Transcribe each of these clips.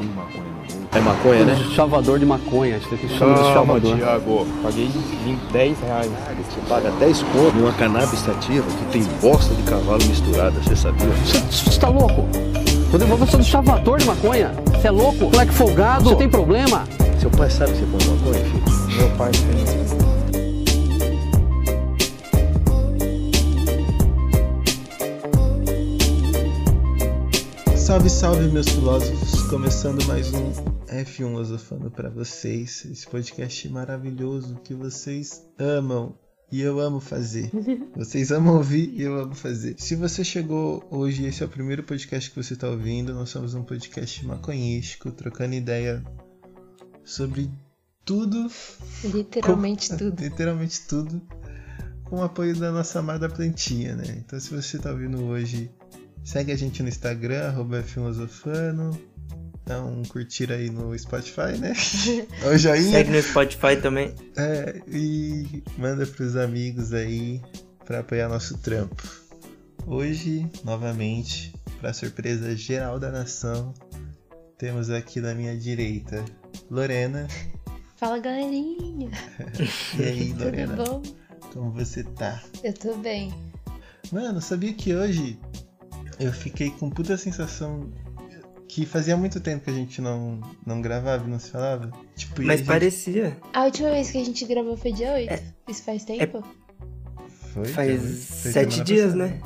fumo maconha no mundo. É maconha, né? Chavador de maconha, acho que chama de chavador. Thiago. Paguei 20, 10 reais. Você paga 10 conto numa cannabis sativa que tem bosta de cavalo misturada, você sabia? Você tá louco? Rodrigo, você é um chavador de maconha? Você é louco? Moleque folgado? Você tem problema? Seu pai sabe que você fuma maconha, filho? Meu pai fez. Salve, salve, meus filósofos! Começando mais um F1 Osofano para vocês. Esse podcast maravilhoso que vocês amam e eu amo fazer. Vocês amam ouvir e eu amo fazer. Se você chegou hoje, esse é o primeiro podcast que você está ouvindo. Nós somos um podcast maconhístico, trocando ideia sobre tudo. Literalmente com, tudo. Literalmente tudo. Com o apoio da nossa amada plantinha, né? Então, se você está ouvindo hoje Segue a gente no Instagram, arroba Filosofano. Dá um curtir aí no Spotify, né? O joinha. Segue no Spotify também. É, e manda pros amigos aí para apoiar nosso trampo. Hoje, novamente, para surpresa geral da nação, temos aqui da minha direita Lorena. Fala galerinha! e aí, Lorena? Tudo bom? Como você tá? Eu tô bem. Mano, sabia que hoje eu fiquei com puta sensação que fazia muito tempo que a gente não, não gravava e não se falava. Tipo, Mas gente... parecia. A última vez que a gente gravou foi dia 8? É... Isso faz tempo? É... Foi? Faz foi sete dias, passada. né?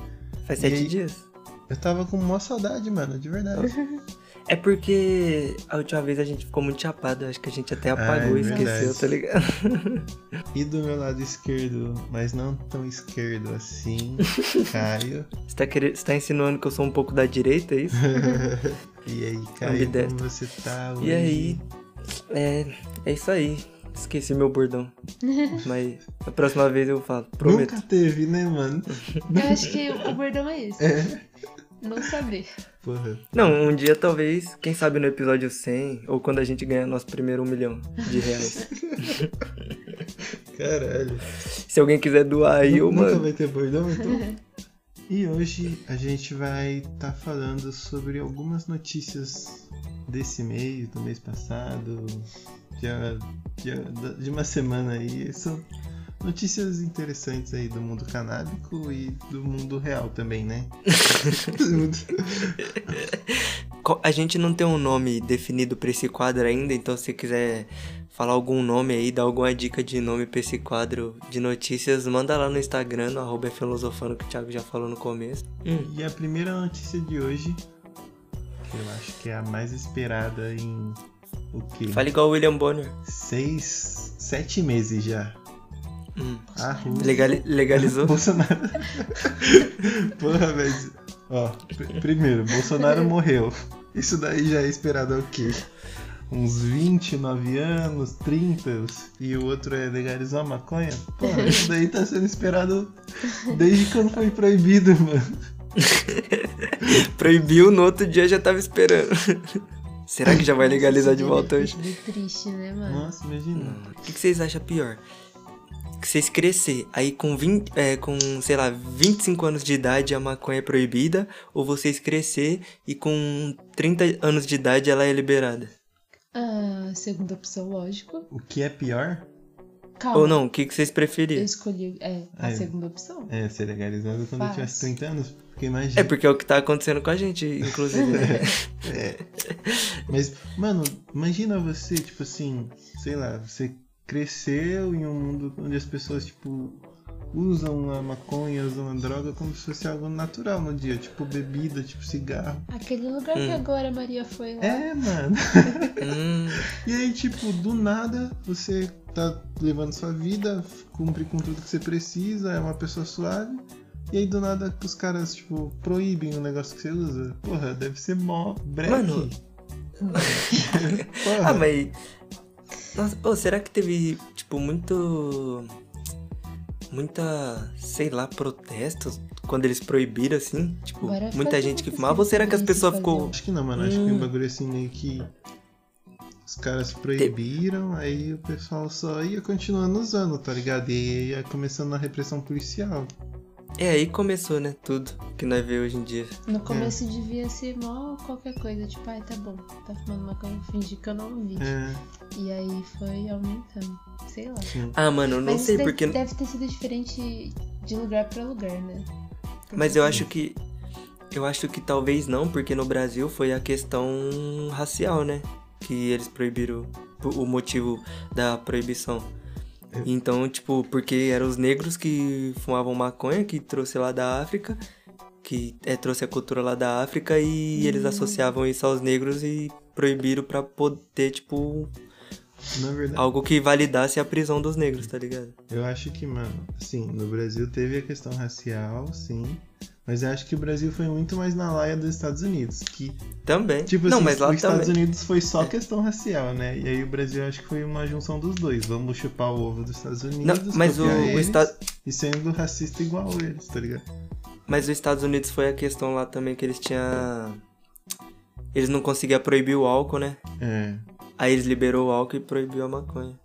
Faz sete aí, dias. Eu tava com uma saudade, mano, de verdade. É porque a última vez a gente ficou muito chapado, acho que a gente até apagou e esqueceu, tá ligado? E do meu lado esquerdo, mas não tão esquerdo assim, Caio. Você tá, querendo, você tá insinuando que eu sou um pouco da direita, é isso? e aí, Caio, como você tá hoje? E aí, é, é isso aí. Esqueci meu bordão. Mas a próxima vez eu falo, prometo. Nunca teve, né, mano? Eu acho que o bordão é esse. É. Não saber. Porra. Não, um dia talvez, quem sabe no episódio 100, ou quando a gente ganhar nosso primeiro um milhão de reais. Caralho. Se alguém quiser doar aí, eu mano. Nunca vai ter bordão, então? e hoje a gente vai estar tá falando sobre algumas notícias desse mês, do mês passado, de, de, de uma semana aí. São notícias interessantes aí do mundo canábico e do mundo real também, né? a gente não tem um nome definido para esse quadro ainda, então se quiser falar algum nome aí, dar alguma dica de nome para esse quadro de notícias, manda lá no Instagram, no arroba filosofano, que o Thiago já falou no começo. Hum. E a primeira notícia de hoje, que eu acho que é a mais esperada em o quê? Fala igual o William Bonner. Seis, sete meses já. Hum. Ah, Legali legalizou? Bolsonaro. Porra, velho. Ó, primeiro, Bolsonaro morreu. Isso daí já é esperado o quê? Uns 29 anos, 30, e o outro é legalizar a maconha? Porra, isso daí tá sendo esperado desde quando foi proibido, mano. Proibiu, no outro dia já tava esperando. Será que já vai legalizar de volta hoje? Triste, né, mano? Nossa, imagina. O que, que vocês acham pior? Que vocês crescer, aí com 20, é, com, sei lá, 25 anos de idade a maconha é proibida, ou vocês crescer e com 30 anos de idade ela é liberada? Ah, segunda opção, lógico. O que é pior? Calma. Ou não, o que, que vocês preferiam? Eu escolhi é, a é, segunda opção. É, ser legalizado quando Faz. eu tivesse 30 anos. Porque imagina. É porque é o que tá acontecendo com a gente, inclusive. Né? é. Mas, mano, imagina você, tipo assim, sei lá, você cresceu em um mundo onde as pessoas, tipo, usam a maconha, usam a droga como se fosse algo natural no dia, tipo bebida, tipo cigarro. Aquele lugar hum. que agora a Maria foi lá. É, mano. hum. E aí, tipo, do nada você tá levando sua vida, cumpre com tudo que você precisa, é uma pessoa suave. E aí do nada os caras, tipo, proíbem o negócio que você usa. Porra, deve ser mó breve. Mano. ah, mas nossa, oh, será que teve, tipo, muito. Muita, sei lá, protestos quando eles proibiram, assim? Tipo, Bora muita gente que fumava? Ou será que as pessoas ficou. Acho que não, mano. Hum. Acho que um bagulho assim meio que. Os caras proibiram, aí o pessoal só ia continuando usando, tá ligado? E aí ia começando a repressão policial. É, aí começou, né? Tudo que nós vemos hoje em dia. No começo devia ser mó qualquer coisa, tipo, ai, tá bom, tá fumando maconha, fingi que eu não vi. É, E aí foi aumentando, sei lá. sim. Ah, mano, eu não Mas sei deve, porque. deve ter sido diferente de lugar pra lugar, né? Mas eu acho que. Eu acho que talvez não, porque no Brasil foi a questão racial, né? Que eles proibiram o motivo da proibição. Então, tipo, porque eram os negros que fumavam maconha, que trouxe lá da África, que é, trouxe a cultura lá da África e eles associavam isso aos negros e proibiram pra poder, tipo, Na verdade, algo que validasse a prisão dos negros, tá ligado? eu acho que, mano, sim, no Brasil teve a questão racial, sim. Mas eu acho que o Brasil foi muito mais na laia dos Estados Unidos. Que, Também. tipo não, assim, mas lá os Estados. Unidos foi só questão racial, né? E aí o Brasil acho que foi uma junção dos dois. Vamos chupar o ovo dos Estados Unidos, Não, mas o, o eles, Estado. e sendo racista igual eles, tá ligado? Mas os Estados Unidos foi a questão lá também que eles tinham. Eles não conseguiam proibir o álcool, né? É. Aí eles liberou o álcool e proibiu a maconha.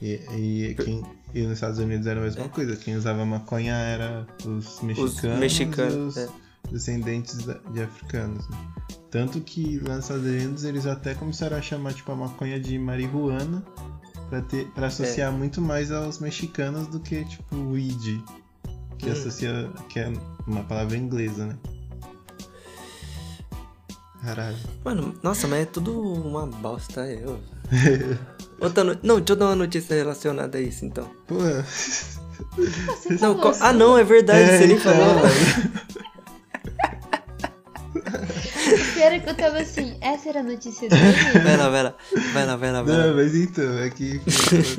E, e, quem, e nos Estados Unidos era a mesma É. coisa. Quem usava maconha era os mexicanos, mexicanos, e é. os descendentes de africanos. né? Tanto que lá nos Estados Unidos eles até começaram a chamar tipo, a maconha de marihuana pra, ter, pra associar É. muito mais aos mexicanos do que tipo weed, que Hum. associa que é uma palavra inglesa, né? Caralho. Mano, nossa, mas é tudo uma bosta, eu. Outra no... Não, deixa eu dar uma notícia relacionada a isso, então. Você Não, assim, Ah, não, é verdade, É, você nem então, falou. pior que eu tava assim, essa era a notícia dele? Vai lá, vai lá. Vai lá, vai lá, vai Não, mas então, é que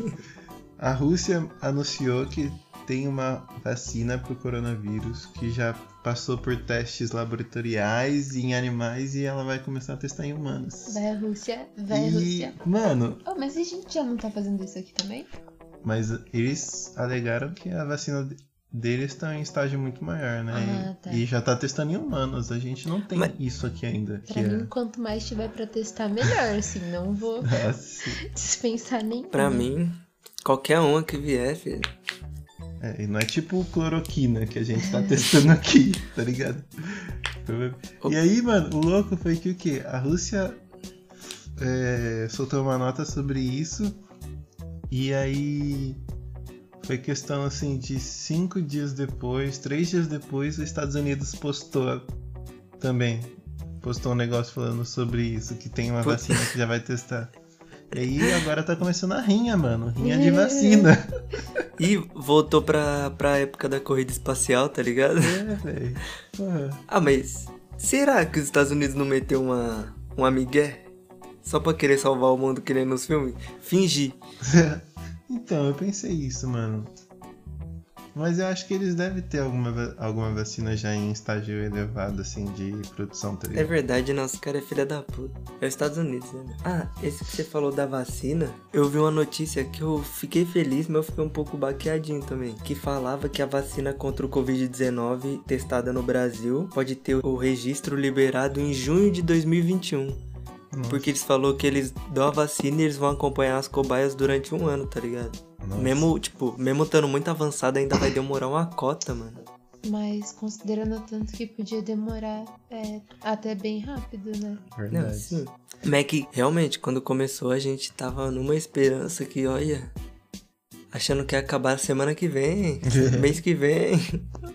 a Rússia anunciou que tem uma vacina pro coronavírus que já passou por testes laboratoriais em animais e ela vai começar a testar em humanos. Vai a Rússia, vai a e, Rússia. mano, Oh, mas a gente já não tá fazendo isso aqui também? mas eles alegaram que a vacina de- deles está em estágio muito maior, né? Ah, tá. E já tá testando em humanos. A gente não tem Mas- isso aqui ainda. Pra que mim, é... quanto mais tiver pra testar, melhor, assim, não vou Nossa. dispensar nem. Pra mim, qualquer uma que vier, filho. É, e não é tipo cloroquina que a gente tá testando aqui, tá ligado? E aí, mano, o louco foi que o quê? A Rússia é, soltou uma nota sobre isso e aí foi questão assim de cinco dias depois, três dias depois, os Estados Unidos postou também. Postou um negócio falando sobre isso, que tem uma Putz. vacina que já vai testar. E aí agora tá começando a rinha, mano. Rinha de vacina. E voltou pra, pra época da corrida espacial, tá ligado? É, velho. Porra. Ah, mas será que os Estados Unidos não meteu uma, um amigué? Só pra querer salvar o mundo que nem nos filmes? Fingir. Então, eu pensei isso, mano. Mas eu acho que eles devem ter alguma, alguma vacina já em estágio elevado, assim, de produção, tá É verdade, nosso cara é filha da puta. É os Estados Unidos, né? Ah, esse que você falou da vacina, eu vi uma notícia que eu fiquei feliz, mas eu fiquei um pouco baqueadinho também. Que falava que a vacina contra o Covid-19 testada no Brasil pode ter o registro liberado em junho de 2021. Nossa, Porque eles falou que eles dão a vacina e eles vão acompanhar as cobaias durante um ano, tá ligado? Nossa. Mesmo, tipo, mesmo estando muito avançado, ainda vai demorar uma cota, mano. Mas considerando tanto que podia demorar é, até bem rápido, né? Não, Verdade. sim. Mas que realmente, quando começou, a gente tava numa esperança que, olha, achando que ia acabar semana que vem, mês que vem.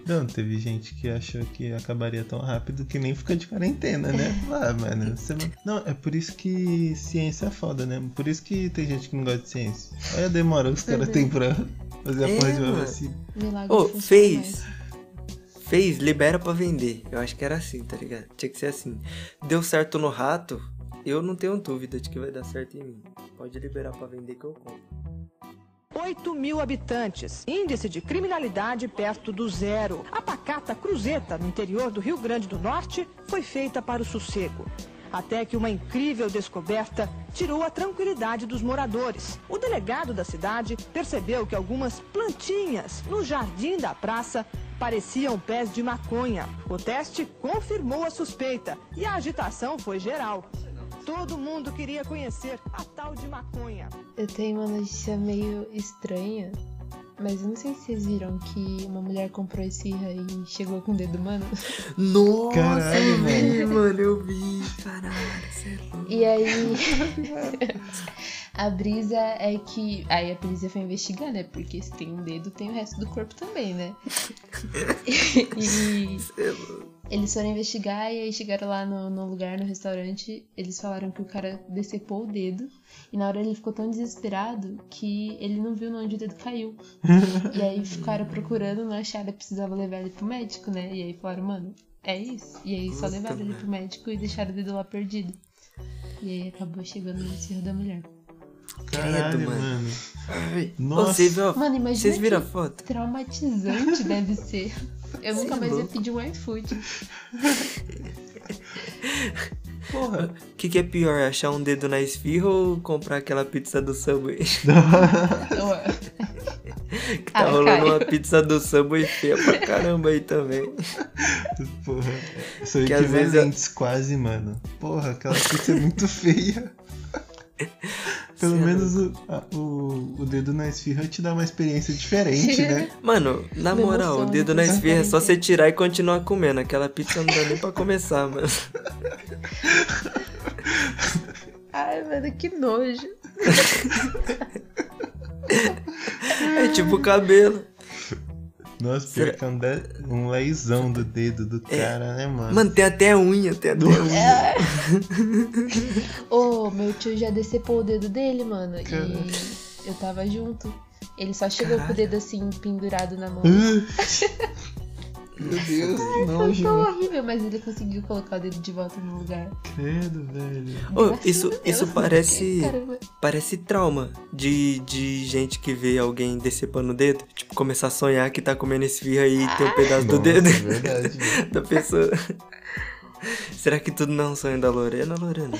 Não, teve gente que achou que acabaria tão rápido que nem fica de quarentena, né? Ah, mano, você... Não, é por isso que ciência é foda, né? Por isso que tem gente que não gosta de ciência. Olha a demora que os caras têm pra fazer a É, porra de uma mano. vacina. Ô, fez. Fez, libera pra vender. Eu acho que era assim, tá ligado? Tinha que ser assim. Deu certo no rato, eu não tenho dúvida de que vai dar certo em mim. Pode liberar pra vender que eu compro. 8 mil habitantes, índice de criminalidade perto do zero. A pacata Cruzeta, no interior do Rio Grande do Norte, foi feita para o sossego. Até que uma incrível descoberta tirou a tranquilidade dos moradores. O delegado da cidade percebeu que algumas plantinhas no jardim da praça pareciam pés de maconha. O teste confirmou a suspeita e a agitação foi geral. Todo mundo queria conhecer a tal de maconha. Eu tenho uma notícia meio estranha. Mas eu não sei se vocês viram que uma mulher comprou esfirra e chegou com o dedo humano. Nossa, Caralho, eu vi, mano, eu vi. Caralho, você é louco. E aí. a brisa é que. Aí a polícia foi investigar, né? Porque se tem um dedo, tem o resto do corpo também, né? e. Você é louco. Eles foram investigar e aí chegaram lá no, no lugar, no restaurante. Eles falaram que o cara decepou o dedo. E na hora ele ficou tão desesperado que ele não viu onde o dedo caiu. e aí ficaram procurando, não acharam, precisava levar ele pro médico, né? E aí falaram, mano, é isso. E aí só levaram ele merda. pro médico e deixaram o dedo lá perdido. E aí acabou chegando no encerro da mulher. Caralho, mano. mano. Ai. Nossa. Vocês viram, Mano, imagina vocês viram a foto? traumatizante deve ser. Eu Cê nunca é mais ia louco. pedir um iFood. Porra. O que, que é pior, achar um dedo na esfirra ou comprar aquela pizza do Subway? que tá Ai, rolando Caio. uma pizza do Subway feia pra caramba aí também. Porra. São Que às vezes quase, mano. Porra, aquela pizza é muito feia. Pelo Cê é menos o, a- o, o dedo na esfirra te dá uma experiência diferente, né? Mano, na Me moral, o dedo na né? esfirra é só você tirar e continuar comendo. Aquela pizza não dá nem pra começar, mano. Ai, mano, que nojo. É tipo cabelo. Nossa, Será- pior que é um, de- um lesão do dedo do cara, né, mano? Mano, tem até unha, tem até unha. Ô, meu tio já decepou o dedo dele, mano. Caralho. E eu tava junto. Ele só chegou com Caralho. o dedo assim, pendurado na mão. Meu Deus, que Foi nojo, tão horrível, mas ele conseguiu colocar o dedo de volta no lugar. Credo, velho. Graças isso, Deus. isso parece. Caramba. Parece trauma de, de gente que vê alguém decepando o dedo. Tipo, começar a sonhar que tá comendo esfirra e tem um pedaço do Nossa, dedo é verdade, da pessoa. Será que tudo não é um sonho da Lorena, Lorena?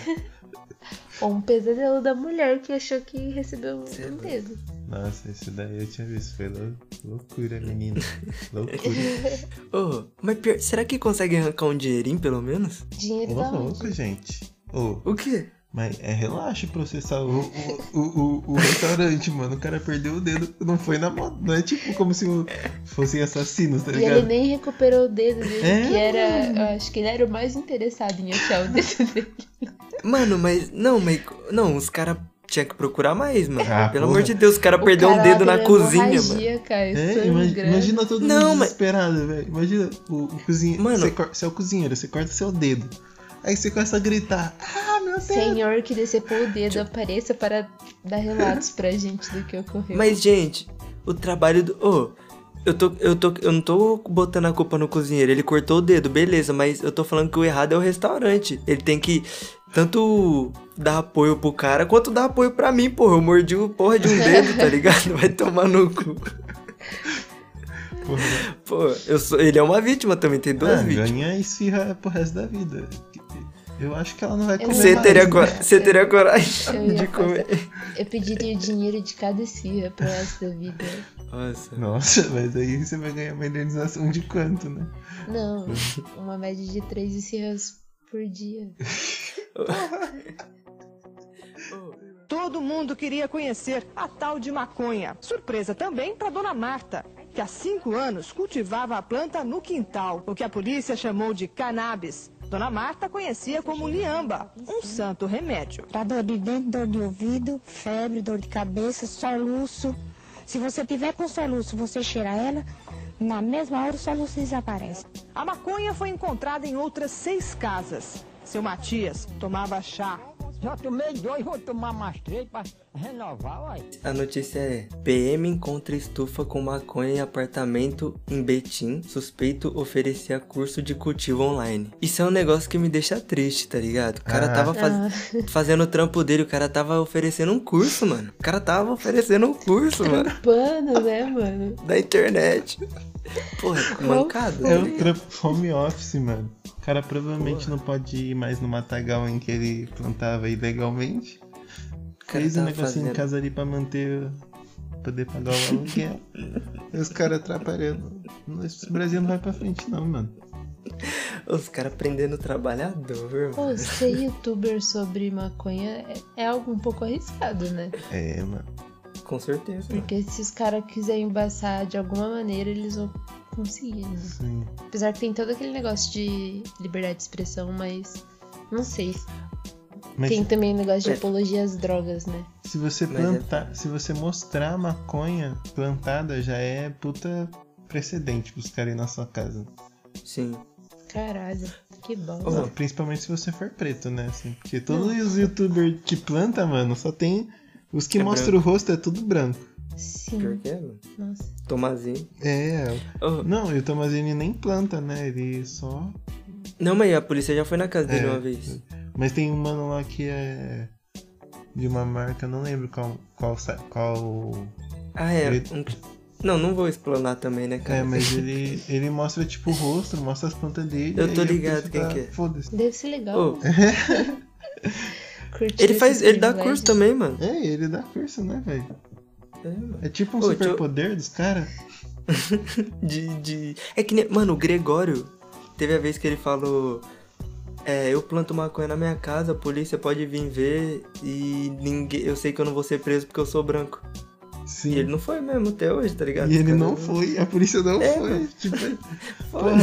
Ou um pesadelo da mulher que achou que recebeu Cê é um dedo. Nossa, esse daí eu tinha visto. Foi lou- loucura, menina. Loucura. Ô, mas pior, será que consegue arrancar um dinheirinho pelo menos? Dinheiro Ô, louco, gente. Ô, O quê? Mas é relaxa processar o, o, o, o, o restaurante, mano. O cara perdeu o dedo. Não foi na moto. Não é tipo como se o- fossem assassinos, tá E ele ligado? nem recuperou o dedo dele, É, que era. Eu acho que ele era o mais interessado em achar o dedo dele. Mano, mas. Não, mas. Não, os caras tinham que procurar mais, mano. Ah, Pelo porra. amor de Deus, os caras O perderam um cara dedo na cozinha, mano. Cara, É, imagina, imagina todo Não, mundo mas- desesperado, velho. Imagina o, o cozinheiro. Mano. Você, você é o cozinheiro, você corta seu dedo. Aí você começa a gritar: Ah, meu Deus! Senhor que decepou o dedo, apareça para dar relatos pra gente do que ocorreu. Mas, gente, o trabalho do. Ô, eu, tô, eu, tô, eu não tô botando a culpa no cozinheiro. Ele cortou o dedo, beleza, mas eu tô falando que o errado é o restaurante. Ele tem que tanto dar apoio pro cara quanto dar apoio pra mim, porra. Eu mordi o porra de um dedo, tá ligado? Vai tomar no cu. Porra, Pô, eu sou, ele é uma vítima também, tem duas ah, vítimas. ganha esfirra pro resto da vida. Eu acho que ela não vai Eu comer Você teria, né? cor- você teria Eu coragem ia de comer. Eu pediria o dinheiro de cada esfirra pro resto da vida. Nossa. Nossa, mas aí você vai ganhar uma indenização de quanto, né? Não, uma média de três esfirras por dia. Todo mundo queria conhecer a tal de maconha. Surpresa também para Dona Marta, que há cinco anos cultivava a planta no quintal, o que a polícia chamou de cannabis. Dona Marta conhecia como liamba, um santo remédio. Pra dor de dente, dor de ouvido, febre, dor de cabeça, soluço. Se você tiver com soluço, você cheira ela, na mesma hora o soluço desaparece. A maconha foi encontrada em outras seis casas. Seu Matias tomava chá. Já tomei dois, vou tomar mais três pra renovar, uai. A notícia é: PM encontra estufa com maconha em apartamento em Betim. Suspeito oferecia curso de cultivo online. Isso é um negócio que me deixa triste, tá ligado? O cara Ah. tava faz- fazendo o trampo dele, o cara tava oferecendo um curso, mano. O cara tava oferecendo um curso, mano, Pano, né, mano? da internet. Porra, mancado. É ligado? trampo home office, mano. O cara provavelmente não pode ir mais no matagal em que ele plantava ilegalmente. O cara Fez um negocinho em fazendo- casa ali pra manter. poder pagar o aluguel. e os caras atrapalhando. Esse Brasil não vai pra frente, não, mano. Os caras prendendo o trabalhador, Pô, ser youtuber sobre maconha é, é algo um pouco arriscado, né? É, mano. Com certeza. Porque se os caras quiserem embaçar de alguma maneira, eles vão conseguir, né? Sim. Apesar que tem todo aquele negócio de liberdade de expressão, mas não sei. Mas Tem também o negócio de É. apologia às drogas, né? se você é- plantar, se você mostrar a maconha plantada, já é puta precedente pros caras ir na sua casa. Sim. Caralho, que bom. Não, principalmente se você for preto, né? Assim, porque todos os youtubers que planta, mano, só tem. Os que É mostram o rosto é tudo branco. Pior Sim, que é, mano. nossa. Tomazinho. É. Ô, Não, e o Tomazini nem planta, né? Ele só. Não, mas a polícia já foi na casa dele É. uma vez. Mas tem um mano lá que é. De uma marca, não lembro qual. Qual. qual... Ah, é. Ele- um- Não, não vou explanar também, né, cara? É, mas ele, ele mostra tipo o rosto, mostra as plantas dele. Eu tô ligado quem tá- que é. Foda-se. Deve ser legal. Ô, Curtir ele faz. Ele dá curso também, mano. É, ele dá curso, né, velho? É. É tipo um eu- superpoder dos caras. De, de. É que nem. Mano, o Gregório. Teve a vez que ele falou. É, eu planto maconha na minha casa, a polícia pode vir ver e ninguém. Eu sei que eu não vou ser preso porque eu sou branco. Sim. E ele não foi mesmo até hoje, tá ligado? E ele Cara, não foi, a polícia não É, foi. mano. Tipo, porra,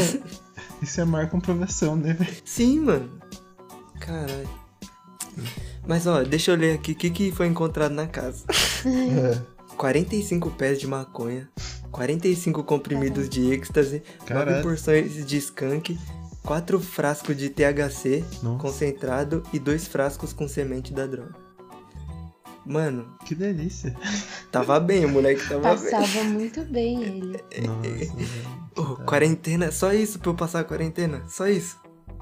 isso é marca comprovação, né, velho? Sim, mano. Caralho. Mas ó, deixa eu ler aqui o que, que foi encontrado na casa. É. 45 pés de maconha, 45 comprimidos de êxtase, 9 Caralho. porções de skunk, 4 frascos de THC Nossa. concentrado e 2 frascos com semente da droga. Mano, Que delícia. tava bem, o moleque tava bem. Passava muito bem ele. Nossa. Ô, quarentena, só isso pra eu passar a quarentena, só isso.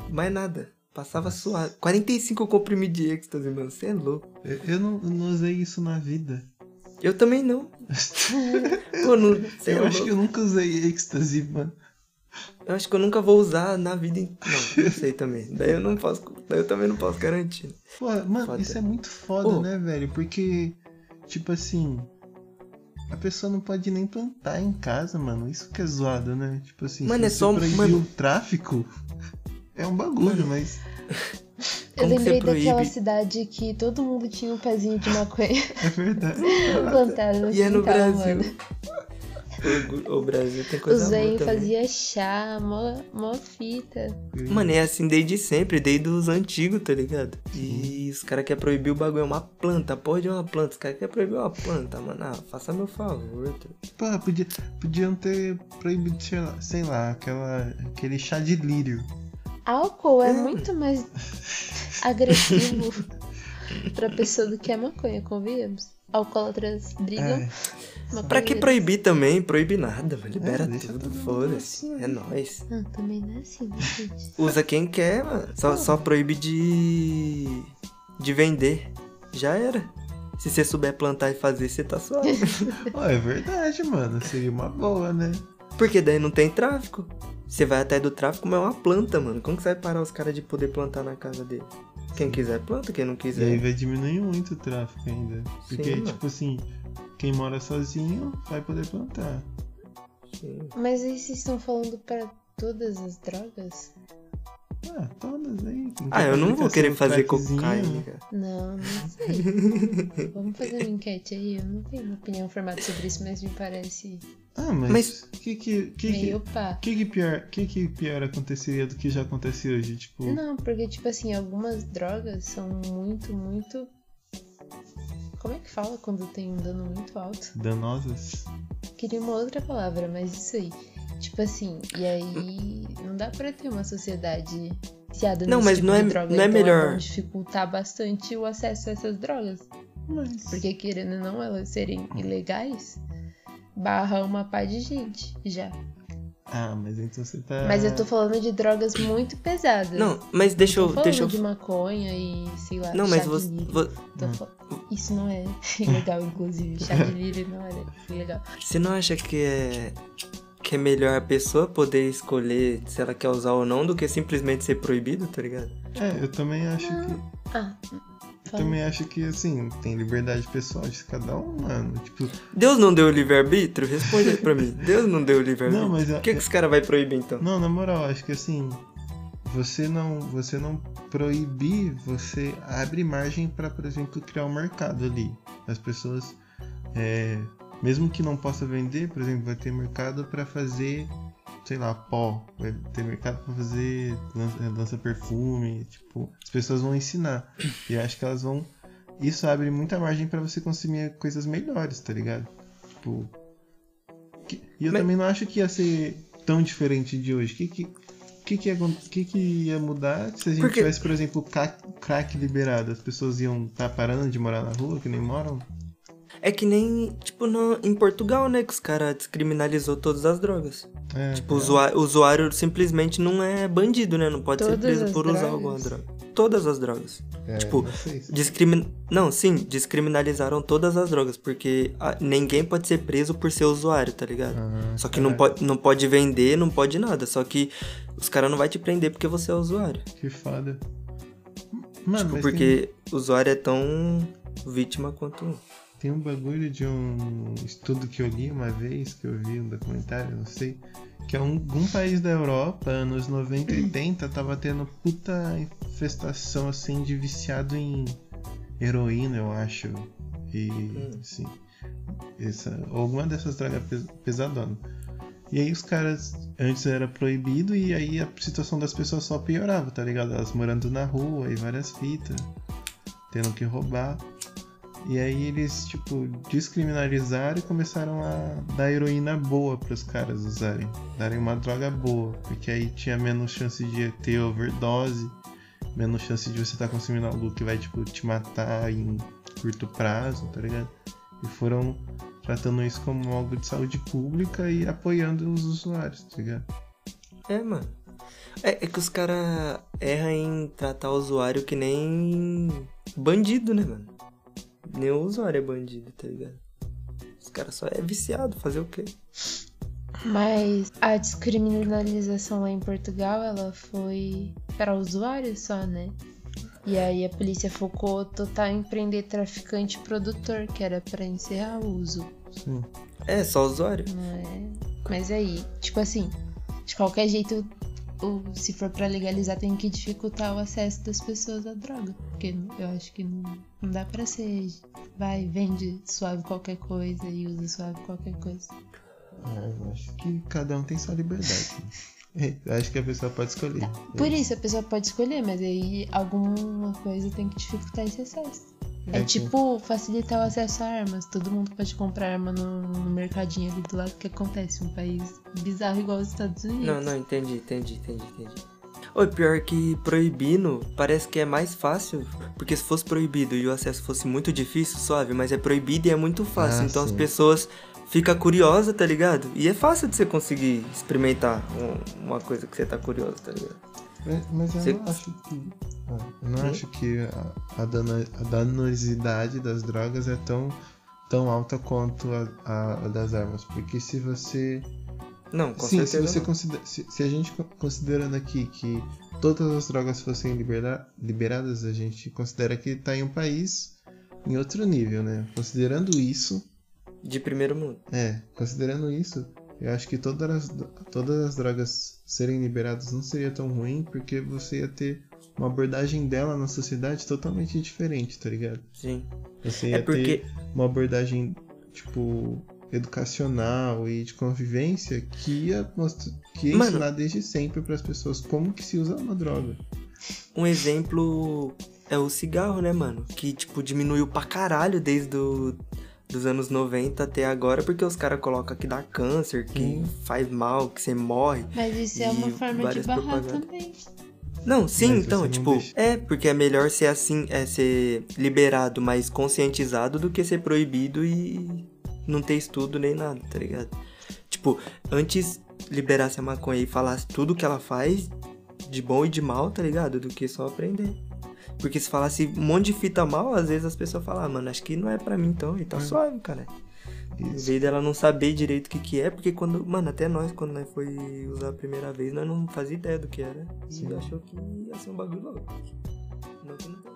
Mais nada. Passava suave. 45 comprimidos de êxtase, mano, você é louco. Eu, eu não, eu não usei isso na vida. Eu também não. Pô, não, cê é eu acho louco. que eu nunca usei êxtase, mano. Eu acho que eu nunca vou usar na vida inteira. Não, não sei também. Daí eu não posso. Daí eu também não posso garantir. Pô, mano, Foda. isso é muito foda, Ô. né, velho? Porque, tipo assim, a pessoa não pode nem plantar em casa, mano. Isso que é zoado, né? Tipo assim, Mano, é só- proibir mano- o tráfico, é um bagulho, mas. Eu Como lembrei daquela cidade que todo mundo tinha um pezinho de maconha É verdade. plantado no E é no Brasil. O, o Brasil tem O coisa boa Zen fazia chá, mó, mó fita. Mano, é assim desde sempre, desde os antigos, tá ligado? E os caras querem proibir o bagulho, é uma planta, pode uma planta, os caras querem proibir uma planta, mano. Ah, faça meu favor, tá? Pô, podia, podiam ter proibido, sei lá, sei lá, aquela, aquele chá de lírio. Álcool é muito mais agressivo pra pessoa do que a maconha, convenhamos. Alcoólatras brigam. É. Pra que proibir também? Proíbe nada, mano. Libera É, tudo, foda-se. assim. É nóis. Não, também não é assim, né, gente? Usa quem quer, mano. Só, só proíbe de. de vender. Já era. Se você souber plantar e fazer, você tá suave. Ó, é verdade, mano. Seria uma boa, né? Porque daí não tem tráfico. Você vai até do tráfico, mas é uma planta, mano. Como que você vai parar os caras de poder plantar na casa dele? Quem quiser planta, quem não E aí quiser. vai diminuir muito o tráfico ainda. Porque, Sim, tipo assim, quem mora sozinho vai poder plantar. Sim. Mas aí vocês estão falando pra todas as drogas? Ah, todas aí. Tem Ah, eu não vou querer fazer cocaína, cara. Não, não sei. Vamos fazer uma enquete aí. Eu não tenho uma opinião formada sobre isso, mas me parece Ah, mas. Mas- Que que, que, meio que, pá. que, que pior, que que pior aconteceria do que já acontece hoje? Tipo, Não, porque, tipo assim, algumas drogas são muito, muito. Como é que fala quando tem um dano muito alto? danosas? Queria uma outra palavra, mas isso aí. Tipo assim, e aí não dá pra ter uma sociedade viciada Não, nesse mas tipo não é- de droga. não é então melhor. dificultar bastante o acesso a essas drogas. Mas. Porque querendo ou não elas serem ilegais, barra uma pá de gente já. Ah, mas então você tá. Mas eu tô falando de drogas muito pesadas. Não, mas deixa Tô eu. falando Deixa eu. de maconha e sei lá. Não, chá mas de você. vo- Tô fal- Isso não é ilegal, inclusive. Chá de lírio não é ilegal. Você não acha que é. Que é melhor a pessoa poder escolher se ela quer usar ou não do que simplesmente ser proibido, tá ligado? É, eu também acho que. Ah, Eu também acho que, assim, tem liberdade pessoal de cada um, mano. Tipo, Deus não deu o livre-arbítrio? Responde aí pra mim. Deus não deu o livre-arbítrio. Não, mas Por a- que, que os caras vão proibir então? Não, na moral, acho que assim, você não, você não proibir, você abre margem pra, por exemplo, criar um mercado ali. As pessoas É, mesmo que não possa vender, por exemplo, vai ter mercado para fazer, sei lá, pó, vai ter mercado para fazer lança, lança perfume, tipo, as pessoas vão ensinar. E acho que elas vão isso abre muita margem para você consumir coisas melhores, tá ligado? Tipo, que- e eu Mas- também não acho que ia ser tão diferente de hoje. O que que, que, que, ia, que que ia mudar se a gente Porque- tivesse, por exemplo, crack, crack liberado? As pessoas iam estar parando de morar na rua, que nem moram? É que nem, tipo, no, em Portugal, né? Que os caras descriminalizou todas as drogas. É, Tipo, o é. usuário, o usuário simplesmente não é bandido, né? Não pode ser Todas preso as por usar drogas? alguma droga. Todas as drogas. É, tipo, não Discrimin... Não, sim, descriminalizaram todas as drogas, porque ah, ninguém pode ser preso por ser usuário, tá ligado? Ah, Só que não caralho, pode, não pode vender, não pode nada. Só que os caras não vão te prender porque você é usuário. Que foda. Mano, tipo, mas porque o usuário é tão vítima quanto. Tem um bagulho de um estudo que eu li uma vez, que eu vi um documentário, não sei, que é um, um país da Europa, anos 90 e 80, tava tendo puta infestação assim de viciado em heroína, eu acho. E assim, essa, alguma dessas drogas pes- pesadonas. E aí os caras, antes era proibido e aí a situação das pessoas só piorava, tá ligado? Elas morando na rua e várias fitas, tendo que roubar. E aí eles, tipo, descriminalizaram e começaram a dar heroína boa pros caras usarem. Darem uma droga boa. Porque aí tinha menos chance de ter overdose, menos chance de você estar consumindo algo que vai, tipo, te matar em curto prazo, tá ligado? E foram tratando isso como algo de saúde pública e apoiando os usuários, tá ligado? É, mano. É, é que os caras erram em tratar o usuário que nem bandido, né, mano? Nem o usuário é bandido, tá ligado? Os caras só é viciado, fazer o quê? Mas a descriminalização lá em Portugal, ela foi para usuários só, né? E aí a polícia focou total em prender traficante e produtor, que era pra encerrar o uso, Sim. É, só usuário. não é? Mas aí, tipo assim, de qualquer jeito, o- se for pra legalizar, tem que dificultar o acesso das pessoas à droga. Porque eu acho que não, não dá pra ser, vai, vende suave qualquer coisa e usa suave qualquer coisa. Ah, eu acho que cada um tem sua liberdade. Eu acho que a pessoa pode escolher. Por isso a pessoa pode escolher, mas aí alguma coisa tem que dificultar esse acesso. É, É que- tipo facilitar o acesso a armas. Todo mundo pode comprar arma no, no mercadinho ali do lado que acontece. Um país bizarro igual os Estados Unidos. Não, não, entendi, entendi, entendi, entendi. Oi, pior que proibindo parece que é mais fácil. Porque se fosse proibido e o acesso fosse muito difícil, suave, mas é proibido e é muito fácil. Ah, então as sim. pessoas ficam curiosas, tá ligado? E é fácil de você conseguir experimentar um- uma coisa que você tá curioso, tá ligado? Mas, mas eu Você- não acho que. ah, eu não Hum? acho que a, a, dano- a danosidade das drogas é tão, tão alta quanto a, a- a das armas. Porque se você. Não, com Sim, se você não. considera, se, se a gente co- considerando aqui que todas as drogas fossem libera- liberadas, a gente considera que tá em um país em outro nível, né? Considerando isso, De primeiro mundo. é, considerando isso, eu acho que todas as, todas as drogas serem liberadas não seria tão ruim, porque você ia ter uma abordagem dela na sociedade totalmente diferente, tá ligado? Sim. Você ia É porque. ter uma abordagem, tipo, educacional e de convivência que ia, que ia Mano. ensinar desde sempre para as pessoas como que se usa uma droga. Um exemplo é o cigarro, né, mano? Que, tipo, diminuiu pra caralho desde o, dos anos 90 até agora, porque os caras colocam que dá câncer, que Sim. faz mal, que você morre. Mas isso é uma forma de barrar propagandas. também. Não, sim, Mas então, tipo, deixa- é, porque é melhor ser assim, é ser liberado, mas conscientizado do que ser proibido e não ter estudo nem nada, tá ligado? Tipo, antes liberasse a maconha e falasse tudo que ela faz, de bom e de mal, tá ligado? Do que só aprender. Porque se falasse um monte de fita mal, às vezes as pessoas falam, ah, mano, acho que não é pra mim então, e tá suave, cara. Em Isso. vez dela não saber direito o que que é, porque quando, mano, até nós, quando nós foi usar a primeira vez, nós não fazia ideia do que era. E achou que ia ser um bagulho louco. Não não.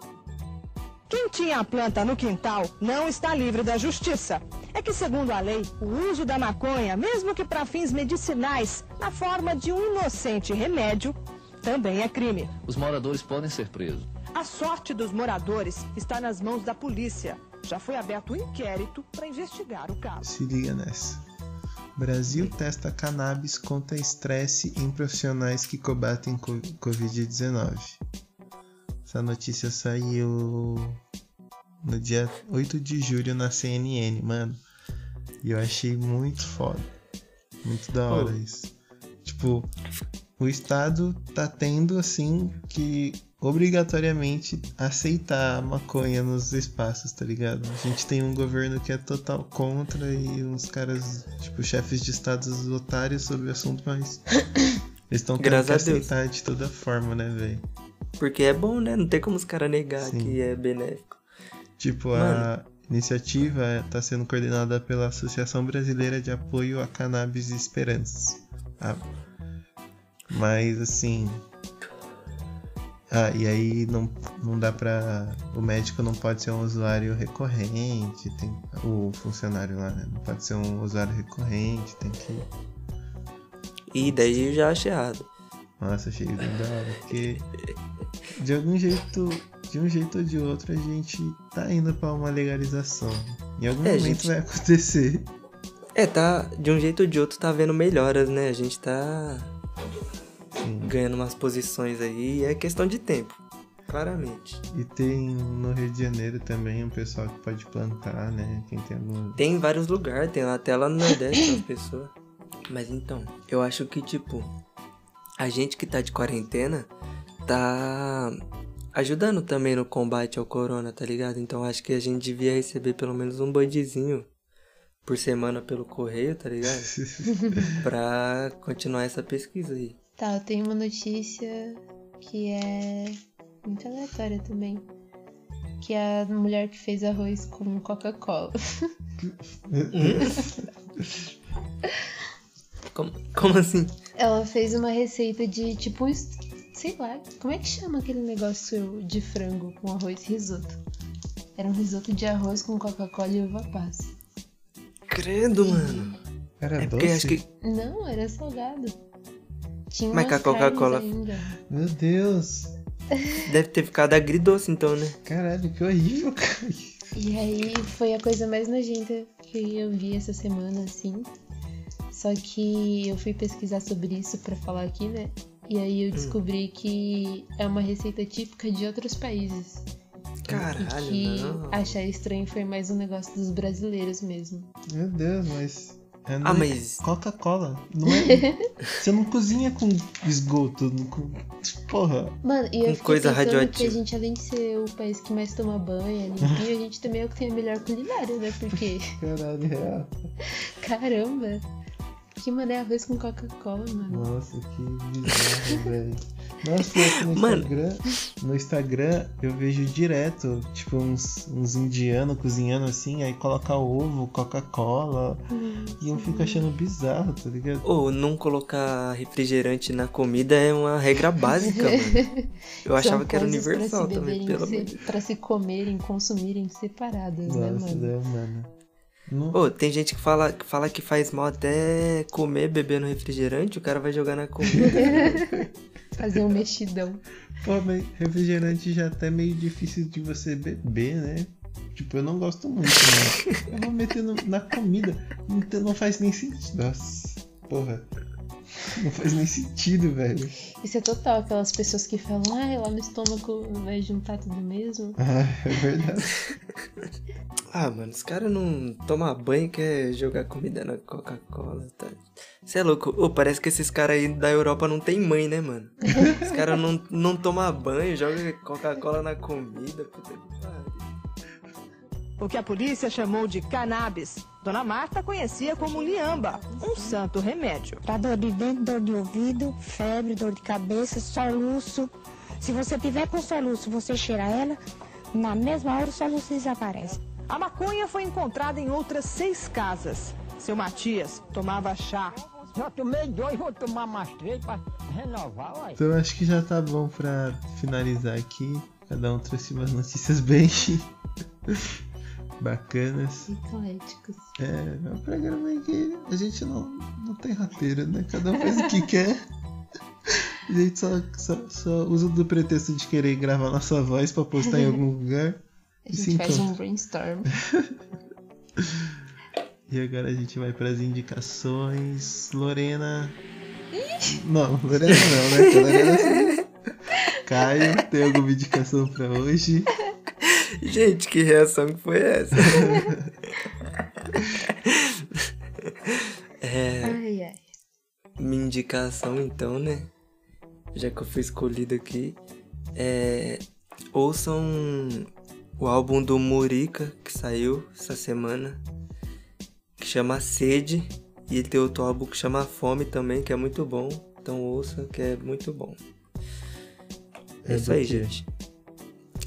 Quem tinha a planta no quintal não está livre da justiça. É que, segundo a lei, o uso da maconha, mesmo que para fins medicinais, na forma de um inocente remédio, também é crime. Os moradores podem ser presos. A sorte dos moradores está nas mãos da polícia. Já foi aberto um inquérito para investigar o caso. Se liga nessa. Brasil testa cannabis contra estresse em profissionais que combatem co- Covid-19. Essa notícia saiu no dia 8 de julho na CNN, mano. E eu achei muito foda. Muito da hora Oh. isso. Tipo, o Estado tá tendo assim que obrigatoriamente aceitar a maconha nos espaços, tá ligado? A gente tem um governo que é total contra e uns caras, tipo, chefes de estados otários sobre o assunto, mas eles estão tendo que aceitar de toda forma, né, velho? Porque é bom, né? Não tem como os caras negar Sim. que é benéfico. Tipo, a iniciativa está sendo coordenada pela Associação Brasileira de Apoio a Cannabis e Esperanças. Ah, mas assim. Ah, e aí não, não dá pra. O médico não pode ser um usuário recorrente, tem. O funcionário lá, né? Não pode ser um usuário recorrente, tem que. E daí eu já acho errado. Nossa, achei da hora, porque de algum jeito, de um jeito ou de outro, a gente tá indo pra uma legalização. Em algum É, momento gente. vai acontecer. É, tá. De um jeito ou de outro tá vendo melhoras, né? A gente tá. Ganhando umas posições aí. É questão de tempo. Claramente. E tem no Rio de Janeiro também um pessoal que pode plantar, né? Quem tem algum. Tem em vários lugares, tem até lá no Nordeste as pessoas. Mas então, eu acho que, tipo, a gente que tá de quarentena tá ajudando também no combate ao corona, tá ligado? Então acho que a gente devia receber pelo menos um bandizinho por semana pelo correio, tá ligado? pra continuar essa pesquisa aí. Tá, eu tenho uma notícia que é muito aleatória também. Que é a mulher que fez arroz com Coca-Cola. Como, como assim? Ela fez uma receita de tipo um. Sei lá, como é que chama aquele negócio de frango com arroz risoto? Era um risoto de arroz com Coca-Cola e uva passa. Credo, mano. Era É porque doce? acho que. Não, era salgado. Tinha Mas umas com a Coca-Cola-. Meu Deus! Deve ter ficado agridoce então, né? Caralho, que horrível, cara. E aí foi a coisa mais nojenta que eu vi essa semana, assim. Só que eu fui pesquisar sobre isso pra falar aqui, né? E aí eu descobri que é uma receita típica de outros países. Caralho, e que não. achar estranho foi mais um negócio dos brasileiros mesmo. Meu Deus, mas. É Ah, mas- Coca-Cola. Não é. Você não cozinha com esgoto. não com- Porra. Mano, e eu Com coisa pensando que radioativa. a gente, além de ser o país que mais toma banho, é limpinho, a gente também é o que tem a melhor culinária, né? Porque, Caralho, real. caramba, que mané arroz com Coca-Cola, mano. Nossa, que bizarro, velho. Nossa, no Mano. Instagram, no Instagram eu vejo direto, tipo, uns, uns indianos cozinhando assim, aí coloca ovo, Coca-Cola, e eu fico achando bizarro, tá ligado? Ou não colocar refrigerante na comida é uma regra básica, mano. Eu achava que era universal se também, beberem pelo se- amor de Deus. Pra se comerem, consumirem separadas, né, Nossa, mano? né, mano. Não- Ô, tem gente que fala, que fala que faz mal até comer bebendo refrigerante, o cara vai jogar na comida. Fazer um mexidão. Pô, mas refrigerante já tá meio difícil de você beber, né? Tipo, eu não gosto muito, né? Eu vou meter no- na comida. Então não faz nem sentido. Nossa, porra. Não faz nem sentido, velho. Isso é total aquelas pessoas que falam, ah, lá no estômago vai juntar tudo mesmo. Ah, é verdade. ah, mano, os caras não tomam banho e quer jogar comida na Coca-Cola, tá? Você é louco. Ô, parece que esses caras aí da Europa não tem mãe, né, mano? Os caras não, não tomam banho, jogam Coca-Cola na comida, puta que pariu. O que a polícia chamou de cannabis, Dona Marta conhecia como liamba, um santo remédio. Pra dor de dente, dor de ouvido, febre, dor de cabeça, soluço. Se você tiver com soluço, você cheira ela, na mesma hora o soluço desaparece. A maconha foi encontrada em outras seis casas. Seu Matias tomava chá. Já tomei dois, vou tomar mais três pra renovar, uai. Então acho que já tá bom pra finalizar aqui. Cada um trouxe umas notícias bem bacanas. Ecléticos. É, é um programa que a gente não, não tem roteiro, né? Cada um faz o que quer. A gente só, só, só usa do pretexto de querer gravar nossa voz pra postar em algum lugar. A gente faz encontra. um brainstorm. E agora a gente vai pras indicações. Lorena. Não, Lorena não, né? Lorena... Caio, tem alguma indicação pra hoje? Gente, que reação que foi essa? é, Ai, ai. minha indicação então, né? Já que eu fui escolhido aqui. É, ouçam o álbum do Murica, que saiu essa semana. Que chama Sede. E ele tem outro álbum que chama Fome também, que é muito bom. Então ouça, que é muito bom. É, É isso aí, quê? gente.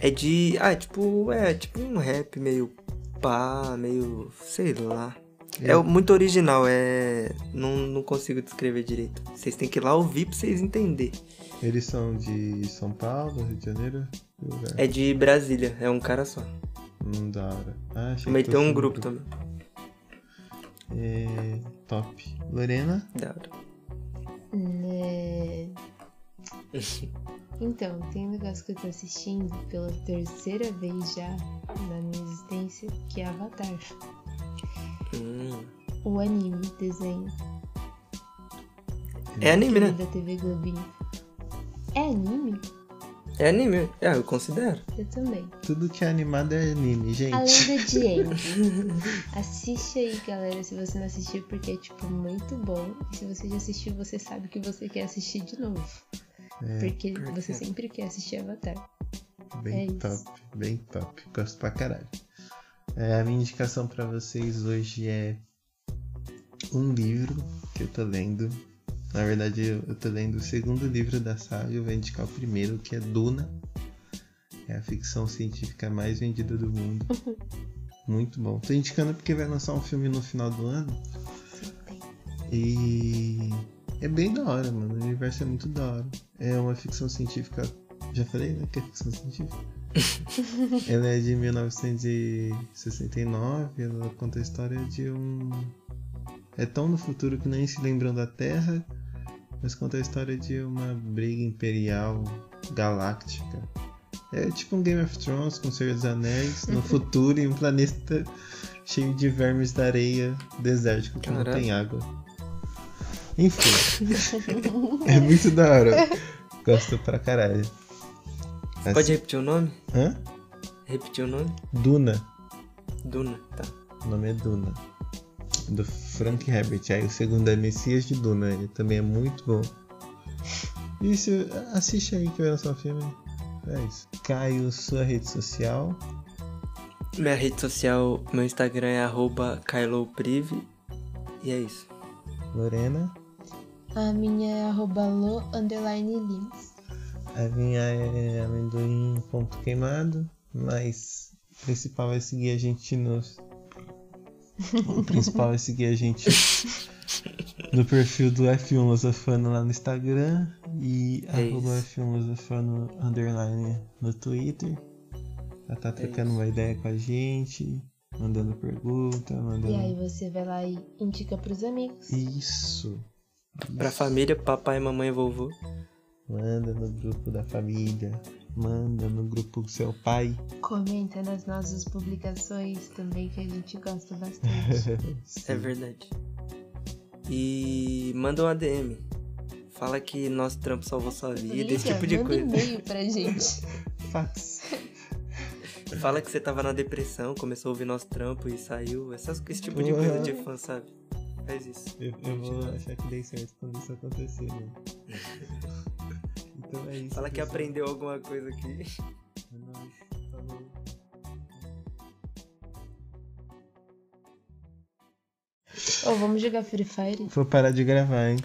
É de. Ah, tipo. É tipo um rap meio pá, meio. sei lá. É muito original, é. Não, não consigo descrever direito. Vocês têm que ir lá ouvir pra vocês entenderem. Eles são de São Paulo, Rio de Janeiro? É de Brasília, é um cara só. Hum, da hora. Ah, achei Também que tem um grupo também. É, top. Lorena? Da hora. Né... Então, tem um negócio que eu tô assistindo pela terceira vez já na minha existência, que é Avatar. Hum. O anime, desenho. É anime, né? Da TV Globinho. É anime? É anime. É, eu considero. Eu também. Tudo que é animado é anime, gente. A Lenda de Aang. Assiste aí, galera, se você não assistiu, porque é, tipo, muito bom. E se você já assistiu, você sabe que você quer assistir de novo. Porque por você sempre quer assistir Avatar. Bem É isso. top, bem top. Gosto pra caralho. É, a minha indicação pra vocês hoje é um livro que eu tô lendo. Na verdade, eu, eu tô lendo o segundo livro da saga. Eu vou indicar o primeiro, que é Duna. É a ficção científica mais vendida do mundo. Muito bom. Tô indicando porque vai lançar um filme no final do ano. E é bem da hora, mano. O universo é muito da hora. É uma ficção científica. Já falei, né? Que é ficção científica. ela é de 1969. Ela conta a história de um. É tão no futuro que nem se lembram da Terra. Mas conta a história de uma briga imperial galáctica. É tipo um Game of Thrones com o Senhor dos Anéis no futuro em um planeta cheio de vermes da areia desértico que não Caralho. tem água. Enfim. é muito da hora. Gosto pra caralho. Pode repetir o nome? Hã? Repetir o nome? Duna. Duna, tá. O nome é Duna. Do Frank Herbert. Aí o segundo é Messias de Duna. Ele também é muito bom. Isso, assiste aí que vai lançar o filme. É isso. Caio, sua rede social. Minha rede social, meu Instagram é arroba. E é isso. Lorena. A minha é arroba lo underline limes. A minha é amendoim ponto queimado. Mas o principal é seguir a gente nos. O principal é seguir a gente no perfil do F1 Losafano lá no Instagram e É arroba isso. F1 Losafano underline no Twitter. Pra tá trocando uma ideia com a gente, mandando pergunta, mandando. E aí você vai lá e indica pros amigos. Isso. Pra família, papai, mamãe e vovô. Manda no grupo da família. Manda no grupo do seu pai. Comenta nas nossas publicações também, que a gente gosta bastante. É verdade. E manda um ADM. Fala que nosso trampo salvou sua vida, esse Liga, tipo de manda coisa. e-mail pra gente. Fax. Fala que você tava na depressão, começou a ouvir nosso trampo e saiu. Essas, esse tipo de coisa de fã, sabe? Faz isso. Eu, eu vou achar que dei certo quando isso acontecer, né? Então é isso. Fala que pessoal. aprendeu alguma coisa aqui. É nóis. Falou. Ô, vamos jogar Free Fire? Vou parar de gravar, hein?